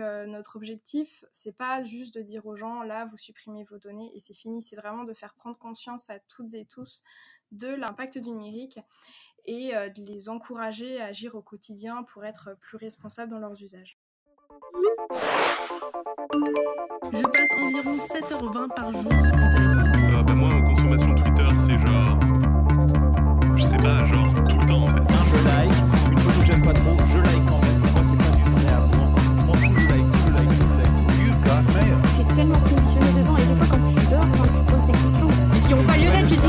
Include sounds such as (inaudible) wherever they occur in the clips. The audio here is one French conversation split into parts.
Euh, notre objectif, c'est pas juste de dire aux gens là vous supprimez vos données et c'est fini, c'est vraiment de faire prendre conscience à toutes et tous de l'impact du numérique et euh, de les encourager à agir au quotidien pour être plus responsables dans leurs usages. Je passe environ 7h20 par jour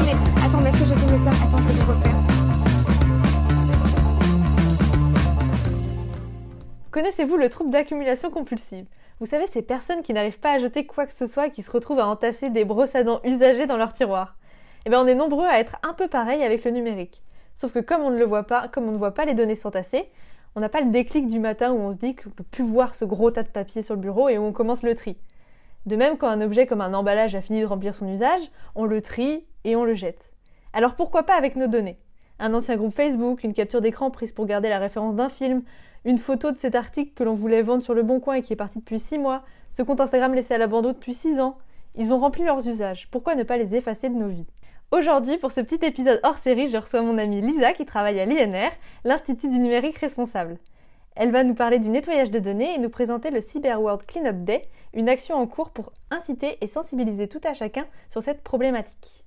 attends, mais est-ce que j'ai fait me faire Attends, je vais refaire. Connaissez-vous le trouble d'accumulation compulsive? Vous savez, ces personnes qui n'arrivent pas à jeter quoi que ce soit qui se retrouvent à entasser des brosses à dents usagées dans leur tiroir. Eh bien, on est nombreux à être un peu pareil avec le numérique. Sauf que comme on ne le voit pas, comme on ne voit pas les données s'entasser, on n'a pas le déclic du matin où on se dit qu'on peut plus voir ce gros tas de papier sur le bureau et où on commence le tri. De même, quand un objet comme un emballage a fini de remplir son usage, on le trie et on le jette. Alors pourquoi pas avec nos données? Un ancien groupe Facebook, une capture d'écran prise pour garder la référence d'un film, une photo de cet article que l'on voulait vendre sur le bon coin et qui est parti depuis 6 mois, ce compte Instagram laissé à l'abandon depuis 6 ans. Ils ont rempli leurs usages, pourquoi ne pas les effacer de nos vies? Aujourd'hui, pour ce petit épisode hors série, je reçois mon amie Lisa qui travaille à l'INR, l'Institut du numérique responsable. Elle va nous parler du nettoyage de données et nous présenter le Cyber World Cleanup Day, une action en cours pour inciter et sensibiliser tout à chacun sur cette problématique.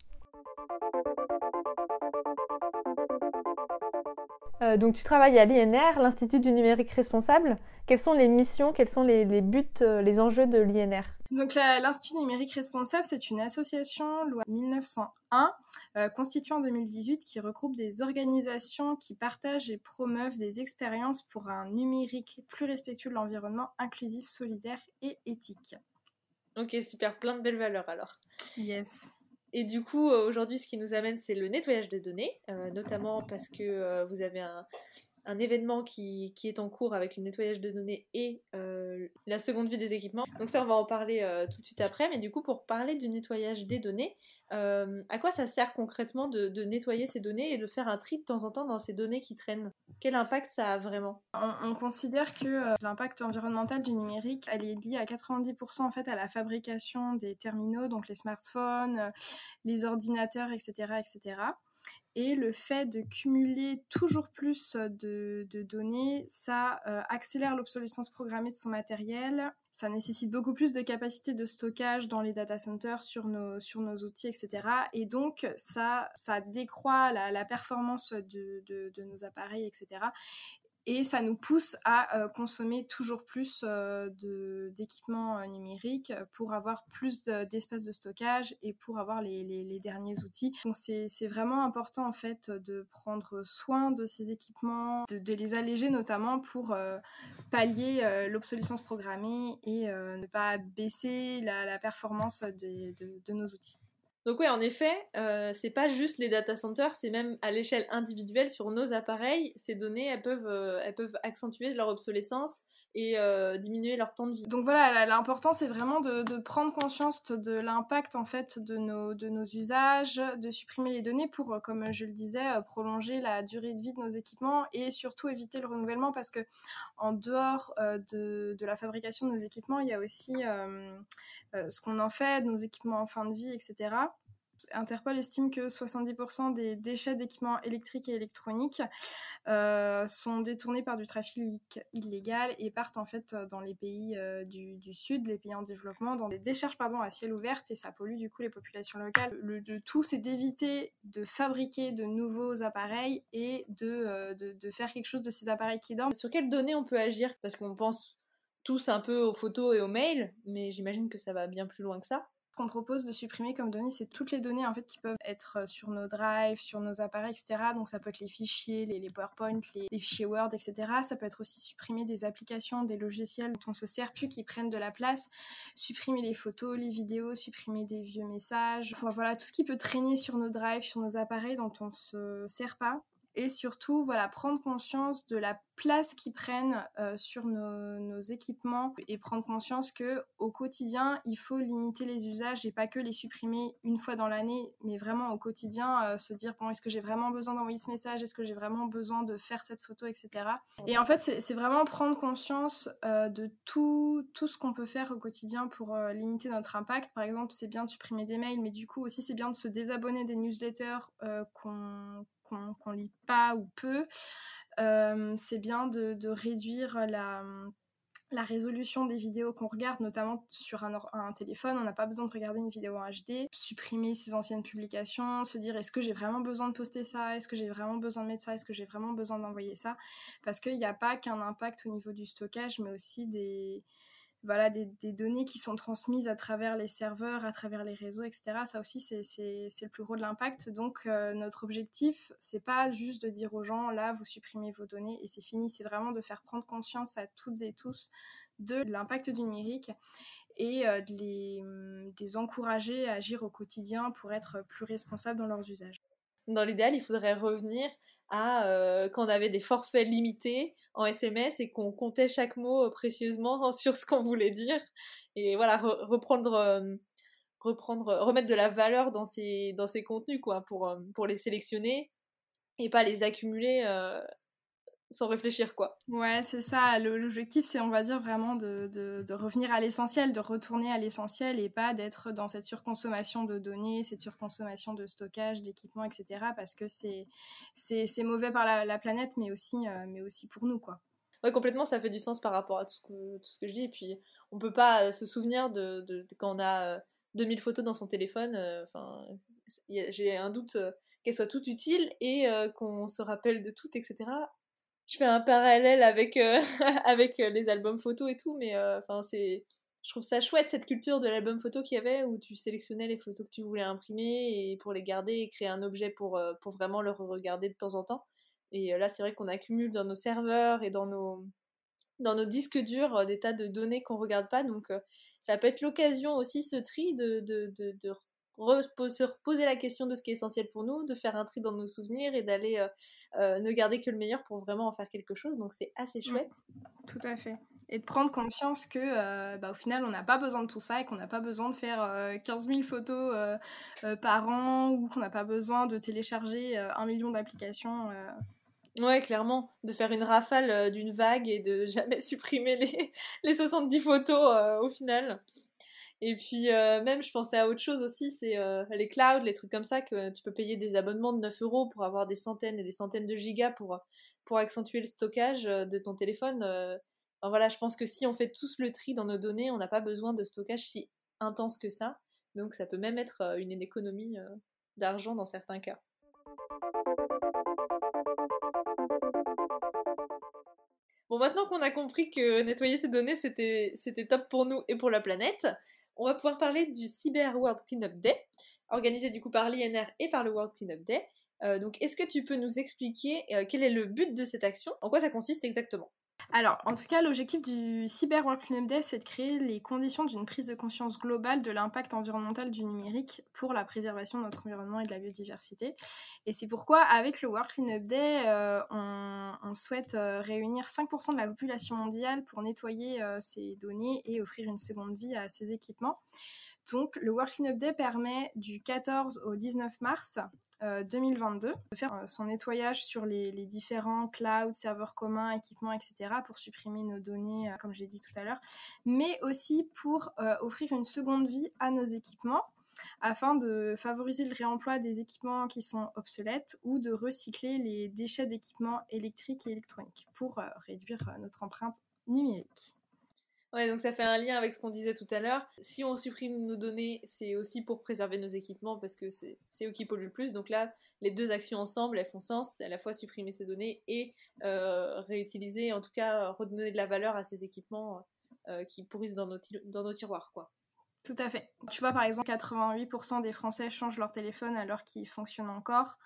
Euh, donc tu travailles à l'INR, l'Institut du numérique responsable. Quelles sont les missions, quels sont les, buts, euh, les enjeux de l'INR Donc l'Institut numérique responsable, c'est une association loi 1901 euh, constituée en 2018 qui regroupe des organisations qui partagent et promeuvent des expériences pour un numérique plus respectueux de l'environnement, inclusif, solidaire et éthique. Ok, super, plein de belles valeurs alors. Yes. Et du coup, euh, aujourd'hui, ce qui nous amène, c'est le nettoyage des données, euh, notamment parce que euh, vous avez un, un événement qui, qui est en cours avec le nettoyage de données et euh, la seconde vie des équipements. Donc ça, on va en parler euh, tout de suite après. Mais du coup, pour parler du nettoyage des données, euh, à quoi ça sert concrètement de, nettoyer ces données et de faire un tri de temps en temps dans ces données qui traînent? Quel impact ça a vraiment? On, on considère que l'impact environnemental du numérique, elle est liée à 90% en fait à la fabrication des terminaux, donc les smartphones, les ordinateurs, etc., etc. Et le fait de cumuler toujours plus de, de données, ça euh, accélère l'obsolescence programmée de son matériel. Ça nécessite beaucoup plus de capacité de stockage dans les data centers sur nos, sur nos outils, etc. Et donc, ça, ça décroît la, la performance de, de nos appareils, etc. Et ça nous pousse à euh, consommer toujours plus euh, d'équipements euh, numériques pour avoir plus de- d'espace de stockage et pour avoir les, les- derniers outils. Donc c'est vraiment important en fait de prendre soin de ces équipements, de, les alléger notamment pour pallier l'obsolescence programmée et ne pas baisser la, performance de- de nos outils. Donc oui, en effet, euh, c'est pas juste les data centers, c'est même à l'échelle individuelle sur nos appareils, ces données, elles peuvent, euh, elles peuvent accentuer leur obsolescence et euh, diminuer leur temps de vie. Donc voilà, l'important c'est vraiment de, prendre conscience de l'impact en fait de nos, usages, de supprimer les données pour, euh, comme je le disais, euh, prolonger la durée de vie de nos équipements et surtout éviter le renouvellement parce que en dehors de, la fabrication de nos équipements, il y a aussi ce qu'on en fait, de nos équipements en fin de vie, etc. Interpol estime que 70% des déchets d'équipements électriques et électroniques euh, sont détournés par du trafic illégal et partent en fait dans les pays euh, du, sud, les pays en développement, dans des décharges pardon, à ciel ouvert et ça pollue du coup les populations locales. Le, tout c'est d'éviter de fabriquer de nouveaux appareils et euh, de faire quelque chose de ces appareils qui dorment. Sur quelles données on peut agir? Parce qu'on pense tous un peu aux photos et aux mails, mais j'imagine que ça va bien plus loin que ça. Ce qu'on propose de supprimer comme données, c'est toutes les données en fait qui peuvent être sur nos drives, sur nos appareils, etc. Donc ça peut être les fichiers, les, les PowerPoint, les, les fichiers Word, etc. Ça peut être aussi supprimer des applications, des logiciels dont on se sert plus, qui prennent de la place, supprimer les photos, les vidéos, supprimer des vieux messages. Enfin voilà, tout ce qui peut traîner sur nos drives, sur nos appareils dont on se sert pas. Et surtout voilà prendre conscience de la place qu'ils prennent euh, sur nos, équipements et prendre conscience que au quotidien il faut limiter les usages et pas que les supprimer une fois dans l'année mais vraiment au quotidien euh, se dire bon est-ce que j'ai vraiment besoin d'envoyer ce message? Est-ce que j'ai vraiment besoin de faire cette photo etc et en fait c'est vraiment prendre conscience euh, de tout tout ce qu'on peut faire au quotidien pour limiter notre impact. Par exemple c'est bien de supprimer des mails mais du coup aussi c'est bien de se désabonner des newsletters euh, qu'on lit pas ou peu. Euh, c'est bien de, réduire la, résolution des vidéos qu'on regarde, notamment sur un téléphone. On n'a pas besoin de regarder une vidéo en HD. Supprimer ses anciennes publications, se dire est-ce que j'ai vraiment besoin de poster ça? Est-ce que j'ai vraiment besoin de mettre ça? Est-ce que j'ai vraiment besoin d'envoyer ça? Parce qu'il n'y a pas qu'un impact au niveau du stockage, mais aussi des voilà, des, données qui sont transmises à travers les serveurs, à travers les réseaux, etc. Ça aussi, c'est le plus gros de l'impact. Donc, euh, notre objectif, c'est pas juste de dire aux gens, là, vous supprimez vos données et c'est fini. C'est vraiment de faire prendre conscience à toutes et tous de l'impact du numérique et euh, de, les, de les encourager à agir au quotidien pour être plus responsables dans leurs usages. Dans l'idéal, il faudrait revenir à euh, quand on avait des forfaits limités en SMS et qu'on comptait chaque mot précieusement (laughs) sur ce qu'on voulait dire. Et voilà re reprendre euh, reprendre remettre de la valeur dans ces dans ces contenus quoi pour euh, pour les sélectionner et pas les accumuler sans réfléchir quoi. Ouais, c'est ça. L'objectif, c'est on va dire vraiment de, de, de revenir à l'essentiel, de retourner à l'essentiel et pas d'être dans cette surconsommation de données, cette surconsommation de stockage, d'équipements, etc. Parce que c'est mauvais par la, la, planète, mais aussi, euh, mais aussi pour nous quoi. Ouais, complètement, ça fait du sens par rapport à tout ce que, tout ce que je dis. Et puis, on peut pas euh, se souvenir de, quand on a euh, 2000 photos dans son téléphone. euh, Enfin, j'ai un doute euh, qu'elles soient toutes utiles et euh, qu'on se rappelle de toutes, etc je fais un parallèle avec euh, (laughs) avec les albums photos et tout mais enfin euh, c'est je trouve ça chouette cette culture de l'album photo qu'il y avait où tu sélectionnais les photos que tu voulais imprimer et pour les garder et créer un objet pour euh, pour vraiment le regarder de temps en temps. Et là c'est vrai qu'on accumule dans nos serveurs et dans nos dans nos disques durs des tas de données qu'on regarde pas. Donc ça peut être l'occasion aussi ce tri de de, de, de se reposer la question de ce qui est essentiel pour nous, de faire un tri dans nos souvenirs et d'aller euh, euh, ne garder que le meilleur pour vraiment en faire quelque chose. Donc c'est assez chouette. Mmh. Tout à fait. Et de prendre conscience que euh, bah, au final on n'a pas besoin de tout ça et qu'on n'a pas besoin de faire euh, 15 000 photos par an ou qu'on n'a pas besoin de télécharger un million d'applications. Ouais, clairement. De faire une rafale d'une vague et de (laughs) jamais supprimer les, les 70 photos au final. Et puis euh, même, je pensais à autre chose aussi, c'est euh, les clouds, les trucs comme ça, que tu peux payer des abonnements de 9 euros pour avoir des centaines et des centaines de gigas pour, pour accentuer le stockage de ton téléphone. Voilà, je pense que si on fait tous le tri dans nos données, on n'a pas besoin de stockage si intense que ça. Donc ça peut même être une économie d'argent dans certains cas. Bon, maintenant qu'on a compris que nettoyer ces données, c'était top pour nous et pour la planète, on va pouvoir parler du Cyber World Cleanup Day, organisé du coup par l'INR et par le World Cleanup Day. Euh, donc, est-ce que tu peux nous expliquer euh, quel est le but de cette action? En quoi ça consiste exactement? Alors, en tout cas, l'objectif du Cyber World Cleanup Day, c'est de créer les conditions d'une prise de conscience globale de l'impact environnemental du numérique pour la préservation de notre environnement et de la biodiversité. Et c'est pourquoi, avec le World Cleanup Day, euh, on, souhaite euh, réunir 5% de la population mondiale pour nettoyer euh, ces données et offrir une seconde vie à ces équipements. Donc, le World Cleanup Day permet du 14 au 19 mars 2022 de faire euh, son nettoyage sur les, différents clouds, serveurs communs, équipements, etc. pour supprimer nos données, euh, comme j'ai dit tout à l'heure, mais aussi pour euh, offrir une seconde vie à nos équipements afin de favoriser le réemploi des équipements qui sont obsolètes ou de recycler les déchets d'équipements électriques et électroniques pour réduire notre empreinte numérique. Ouais, donc ça fait un lien avec ce qu'on disait tout à l'heure. Si on supprime nos données, c'est aussi pour préserver nos équipements parce que c'est eux qui polluent le plus. Donc là, les deux actions ensemble, elles font sens. À la fois supprimer ces données et euh, réutiliser, en tout cas, redonner de la valeur à ces équipements euh, qui pourrissent dans nos, dans nos tiroirs, quoi. Tout à fait. Tu vois, par exemple, 88% des Français changent leur téléphone alors qu'il fonctionne encore.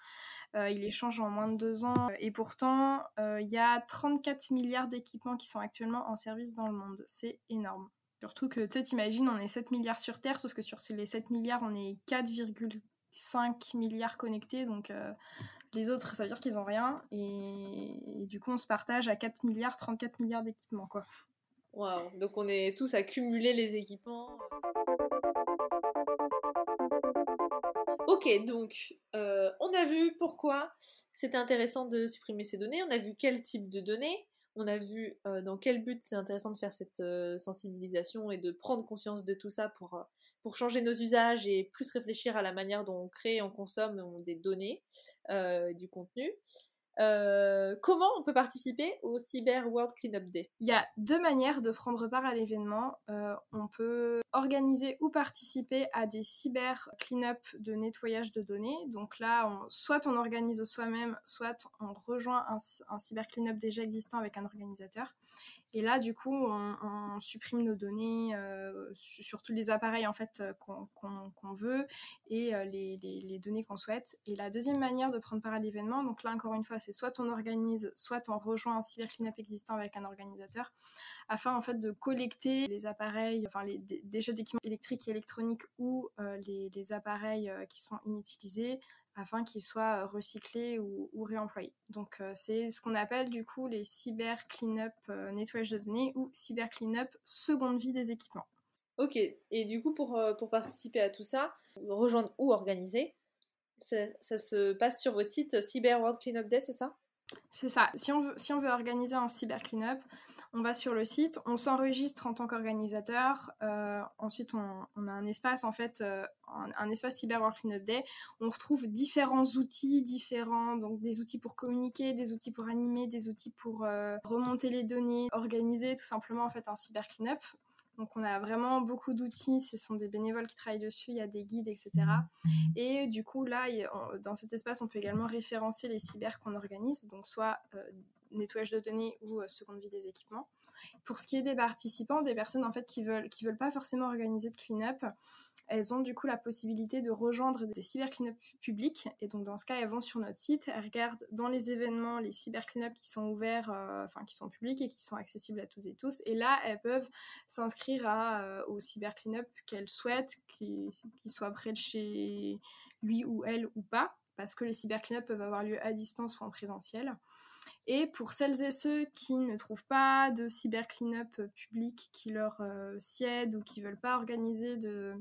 Euh, il les change en moins de deux ans. Et pourtant, euh, il y a 34 milliards d'équipements qui sont actuellement en service dans le monde. C'est énorme. Surtout que, tu sais, t'imagines, on est 7 milliards sur Terre, sauf que sur les 7 milliards, on est 4,5 milliards connectés. Donc, euh, Les autres, ça veut dire qu'ils ont rien. Et, et du coup, on se partage à 4 milliards, 34 milliards d'équipements, quoi. Donc on est tous à cumuler les équipements. Ok, donc euh, on a vu pourquoi c'était intéressant de supprimer ces données, on a vu quel type de données, on a vu euh, dans quel but c'est intéressant de faire cette euh, sensibilisation et de prendre conscience de tout ça pour, pour changer nos usages et plus réfléchir à la manière dont on crée on consomme des données, du contenu. Euh, comment on peut participer au Cyber World Cleanup Day? Il y a deux manières de prendre part à l'événement. Euh, on peut organiser ou participer à des cyber cleanup de nettoyage de données. Donc là, soit on organise soi-même, soit on rejoint un, un cyber cleanup déjà existant avec un organisateur. Et là, du coup, on, supprime nos données euh, sur tous les appareils en fait euh, qu'on veut et euh, les, données qu'on souhaite. Et la deuxième manière de prendre part à l'événement, donc là encore une fois, c'est soit on organise, soit on rejoint un cyber cleanup existant avec un organisateur, afin en fait de collecter les appareils, enfin les déchets d'équipements électriques et électroniques ou les, appareils qui sont inutilisés afin qu'ils soient euh, recyclés ou, réemployés. Donc euh, c'est ce qu'on appelle du coup les cyber cleanup euh, nettoyage de données ou cyber cleanup seconde vie des équipements. Ok, et du coup pour, participer à tout ça, rejoindre ou organiser, ça, ça se passe sur votre site Cyber World Cleanup Day, c'est ça? C'est ça. Si on, veut, organiser un cyber cleanup, on va sur le site, on s'enregistre en tant qu'organisateur. Euh, ensuite, on, a un espace, en fait, euh, un, espace Cyber World Cleanup Day. On retrouve différents outils, différents, donc des outils pour communiquer, des outils pour animer, des outils pour euh, remonter les données, organiser tout simplement en fait un cyber cleanup. Donc on a vraiment beaucoup d'outils, ce sont des bénévoles qui travaillent dessus, il y a des guides, etc. Et du coup, là, dans cet espace, on peut également référencer les cyber qu'on organise, donc soit euh, nettoyage de données ou euh, seconde vie des équipements. Pour ce qui est des participants, des personnes en fait qui veulent qui veulent pas forcément organiser de clean-up, elles ont du coup la possibilité de rejoindre des cyber clean-up publics. Et donc dans ce cas, elles vont sur notre site, elles regardent dans les événements les cyber clean-up qui sont ouverts, euh, enfin qui sont publics et qui sont accessibles à toutes et tous. Et là, elles peuvent s'inscrire à, euh, au cyber clean-up qu'elles souhaitent, qui, qui soit près de chez lui ou elle ou pas, parce que les cyber clean-up peuvent avoir lieu à distance ou en présentiel. Et pour celles et ceux qui ne trouvent pas de cyber clean-up public qui leur euh, sied ou qui veulent pas organiser de,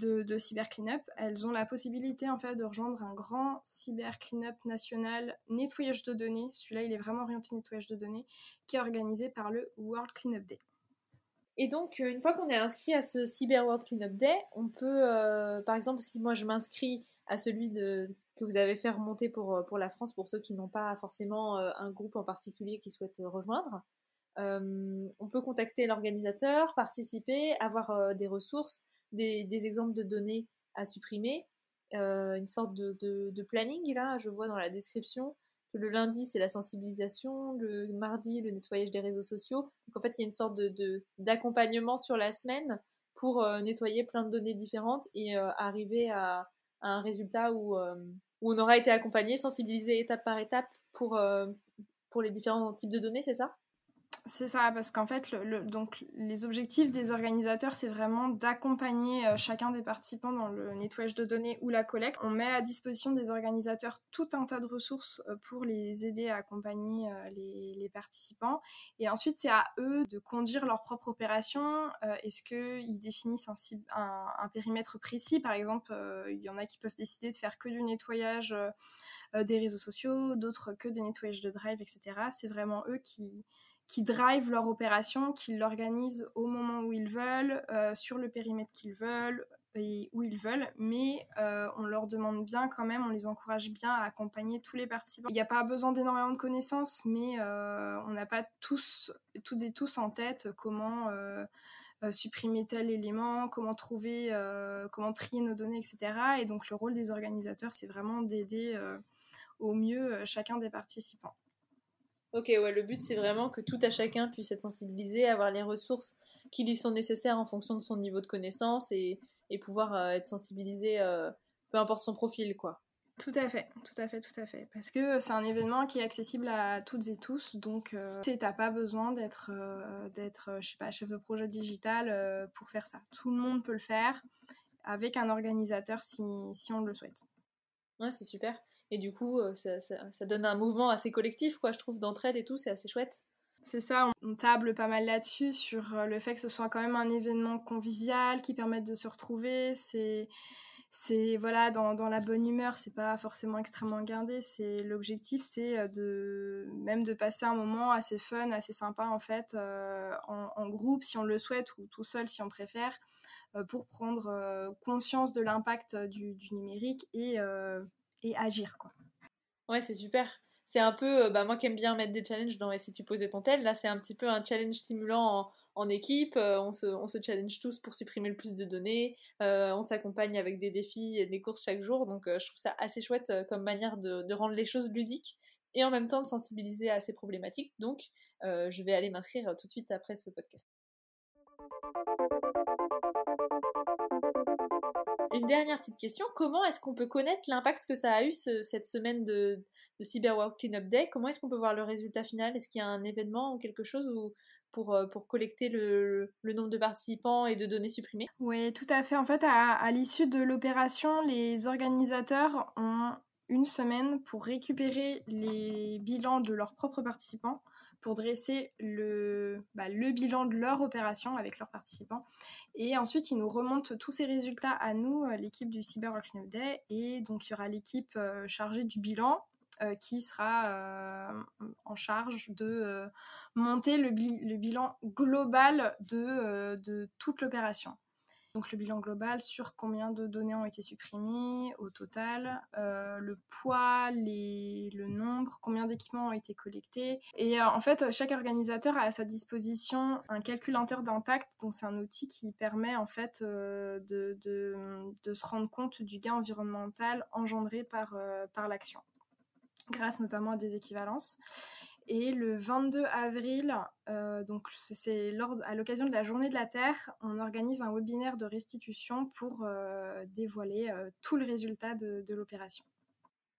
de, cyber cleanup, elles ont la possibilité en fait de rejoindre un grand cyber cleanup national nettoyage de données. Celui-là, il est vraiment orienté nettoyage de données, qui est organisé par le World Cleanup Day. Et donc, euh, une fois qu'on est inscrit à ce Cyber World Cleanup Day, on peut, euh, par exemple, si moi je m'inscris à celui de, que vous avez fait remonter pour, euh, pour la France, pour ceux qui n'ont pas forcément un groupe en particulier qui souhaitent rejoindre, on peut contacter l'organisateur, participer, avoir des ressources des, exemples de données à supprimer, euh, une sorte de, planning là, je vois dans la description que le lundi c'est la sensibilisation, le mardi le nettoyage des réseaux sociaux. Donc en fait il y a une sorte de d'accompagnement sur la semaine pour euh, nettoyer plein de données différentes et euh, arriver à, un résultat où, où on aura été accompagné, sensibilisé étape par étape pour, pour les différents types de données, c'est ça? C'est ça, parce qu'en fait, donc, les objectifs des organisateurs, c'est vraiment d'accompagner euh, chacun des participants dans le nettoyage de données ou la collecte. On met à disposition des organisateurs tout un tas de ressources euh, pour les aider à accompagner euh, les, participants. Et ensuite, c'est à eux de conduire leur propre opération. Est-ce qu'ils définissent un, un, périmètre précis? Par exemple, il y en a qui peuvent décider de faire que du nettoyage des réseaux sociaux, d'autres que des nettoyages de drive, etc. C'est vraiment eux qui qui drive leur opération, qui l'organisent au moment où ils veulent, euh, sur le périmètre qu'ils veulent et où ils veulent, mais euh, on leur demande bien quand même, on les encourage bien à accompagner tous les participants. Il n'y a pas besoin d'énormément de connaissances, mais euh, on n'a pas tous, toutes et tous en tête comment supprimer tel élément, comment trouver, comment trier nos données, etc. Et donc le rôle des organisateurs, c'est vraiment d'aider au mieux chacun des participants. Ok, ouais, le but c'est vraiment que tout à chacun puisse être sensibilisé, avoir les ressources qui lui sont nécessaires en fonction de son niveau de connaissance et, pouvoir euh, être sensibilisé, euh, peu importe son profil, quoi. Tout à fait, tout à fait, tout à fait. Parce que c'est un événement qui est accessible à toutes et tous, donc euh, t'as pas besoin d'être, d'être, je sais pas, chef de projet digital pour faire ça. Tout le monde peut le faire avec un organisateur si, si on le souhaite. Ouais, c'est super. Et du coup, euh, ça, ça- donne un mouvement assez collectif, quoi, je trouve, d'entraide et tout, c'est assez chouette. C'est ça, on- table pas mal là-dessus, sur euh, le fait que ce soit quand même un événement convivial qui permette de se retrouver. C'est, c'est voilà, dans, dans la bonne humeur, c'est pas forcément extrêmement guindé. C'est, l'objectif, c'est euh, de, même de passer un moment assez fun, assez sympa en fait, en, groupe si on le souhaite ou tout seul si on préfère, pour prendre conscience de l'impact du, du numérique et, agir quoi. Ouais, c'est super. C'est un peu, euh, bah, moi qui aime bien mettre des challenges dans Et si tu posais ton tel, là c'est un petit peu un challenge stimulant en, équipe. Euh, on, se, on se challenge tous pour supprimer le plus de données. Euh, on s'accompagne avec des défis et des courses chaque jour. Donc je trouve ça assez chouette comme manière de, rendre les choses ludiques et en même temps de sensibiliser à ces problématiques. Donc je vais aller m'inscrire tout de suite après ce podcast. Une dernière petite question, comment est-ce qu'on peut connaître l'impact que ça a eu ce- cette semaine de, Cyber World Cleanup Day? Comment est-ce qu'on peut voir le résultat final? Est-ce qu'il y a un événement ou quelque chose euh, pour collecter le, nombre de participants et de données supprimées? Oui, tout à fait. En fait, à l'issue de l'opération, les organisateurs ont une semaine pour récupérer les bilans de leurs propres participants, pour dresser le, bah, le bilan de leur opération avec leurs participants. Et ensuite, ils nous remontent tous ces résultats à nous, euh, l'équipe du Cyber Cleanup Day. Et donc, il y aura l'équipe euh, chargée du bilan euh, qui sera en charge de monter le, bi- le bilan global de toute l'opération. Donc le bilan global sur combien de données ont été supprimées au total, euh, le poids, les, le nombre, combien d'équipements ont été collectés. Et euh, en fait, chaque organisateur a à sa disposition un calculateur d'impact. Donc c'est un outil qui permet en fait euh, de, de, de se rendre compte du gain environnemental engendré par, par l'action, grâce notamment à des équivalences. Et le 22 avril, euh, donc c'est- à l'occasion de la Journée de la Terre, on organise un webinaire de restitution pour euh, dévoiler euh, tout le résultat de, de l'opération.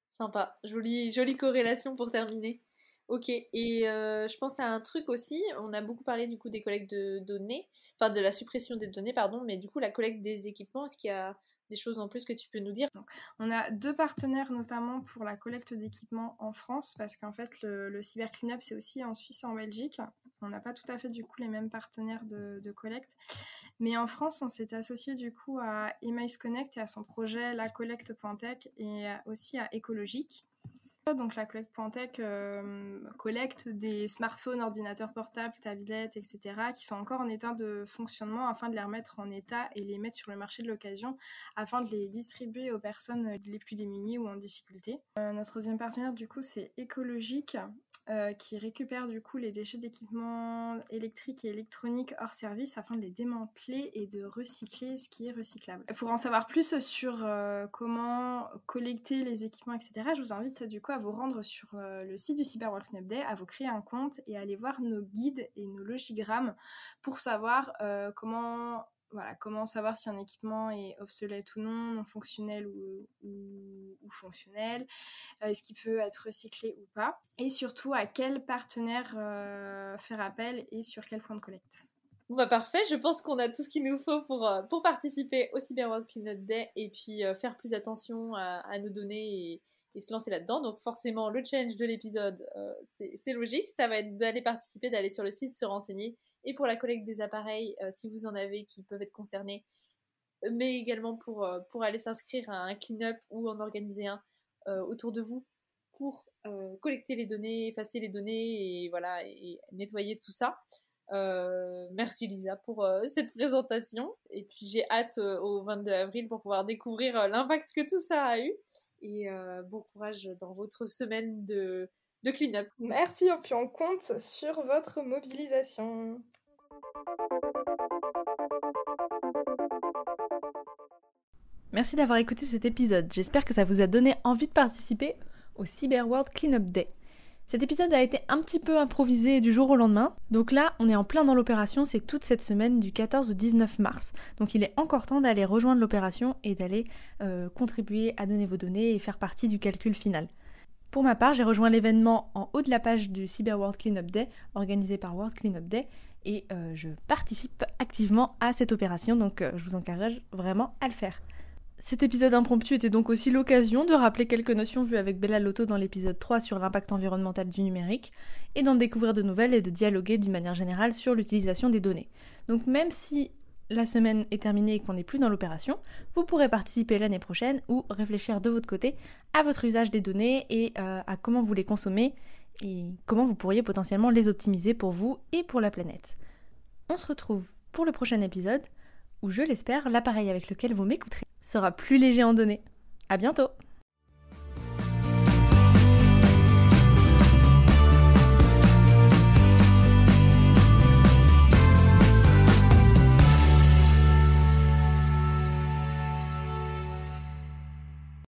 Sympa, jolie, jolie corrélation pour terminer. Ok, et je pense à un truc aussi, on a beaucoup parlé du coup des collectes de données, enfin de la suppression des données, pardon, mais du coup la collecte des équipements, est-ce qu'il y a des choses en plus que tu peux nous dire On a deux partenaires notamment pour la collecte d'équipements en France, parce qu'en fait le, le Cyber Cleanup c'est aussi en Suisse et en Belgique. On n'a pas tout à fait du coup les mêmes partenaires de, de collecte. Mais en France, on s'est associé du coup à Emmaüs Connect et à son projet La Collecte.tech et aussi à Écologique. Donc la collecte.tech euh, collecte des smartphones, ordinateurs portables, tablettes, etc. qui sont encore en état de fonctionnement afin de les remettre en état et les mettre sur le marché de l'occasion afin de les distribuer aux personnes les plus démunies ou en difficulté. Euh, notre deuxième partenaire du coup c'est Écologique euh, qui récupère du coup les déchets d'équipements électriques et électroniques hors service afin de les démanteler et de recycler ce qui est recyclable. Pour en savoir plus sur euh, comment collecter les équipements, etc., je vous invite du coup à vous rendre sur euh, le site du Cyber World Day, à vous créer un compte et à aller voir nos guides et nos logigrammes pour savoir comment voilà, comment savoir si un équipement est obsolète ou non, non fonctionnel ou, fonctionnel, euh, est-ce qu'il peut être recyclé ou pas, et surtout à quel partenaire euh, faire appel et sur quel point de collecte. Bah parfait, je pense qu'on a tout ce qu'il nous faut pour, euh, pour participer au Cyber World Cleanup Day et puis faire plus attention à, nos données et se lancer là-dedans. Donc forcément, le challenge de l'épisode, euh, c'est logique, ça va être d'aller participer, d'aller sur le site, se renseigner. Et pour la collecte des appareils, euh, si vous en avez qui peuvent être concernés, mais également pour, euh, pour aller s'inscrire à un clean-up ou en organiser un autour de vous pour collecter les données, effacer les données et voilà et nettoyer tout ça. Merci Lisa pour (laughs) cette présentation. Et puis j'ai hâte au 22 avril pour pouvoir découvrir l'impact que tout ça a eu. Et euh, bon courage dans votre semaine de, de clean-up. Merci, et puis on compte sur votre mobilisation. Merci d'avoir écouté cet épisode. J'espère que ça vous a donné envie de participer au Cyber World Cleanup Day. Cet épisode a été un petit peu improvisé du jour au lendemain. Donc là, on est en plein dans l'opération, c'est toute cette semaine du 14 au 19 mars. Donc il est encore temps d'aller rejoindre l'opération et d'aller euh, contribuer à donner vos données et faire partie du calcul final. Pour ma part, j'ai rejoint l'événement en haut de la page du Cyber World Cleanup Day, organisé par World Cleanup Day, et euh, je participe activement à cette opération, donc euh, je vous encourage vraiment à le faire. Cet épisode impromptu était donc aussi l'occasion de rappeler quelques notions vues avec Bella Lotto dans l'épisode 3 sur l'impact environnemental du numérique, et d'en découvrir de nouvelles et de dialoguer d'une manière générale sur l'utilisation des données. Donc même si la semaine est terminée et qu'on n'est plus dans l'opération, vous pourrez participer l'année prochaine ou réfléchir de votre côté à votre usage des données et euh, à comment vous les consommez et comment vous pourriez potentiellement les optimiser pour vous et pour la planète. On se retrouve pour le prochain épisode où je l'espère l'appareil avec lequel vous m'écouterez sera plus léger en données. À bientôt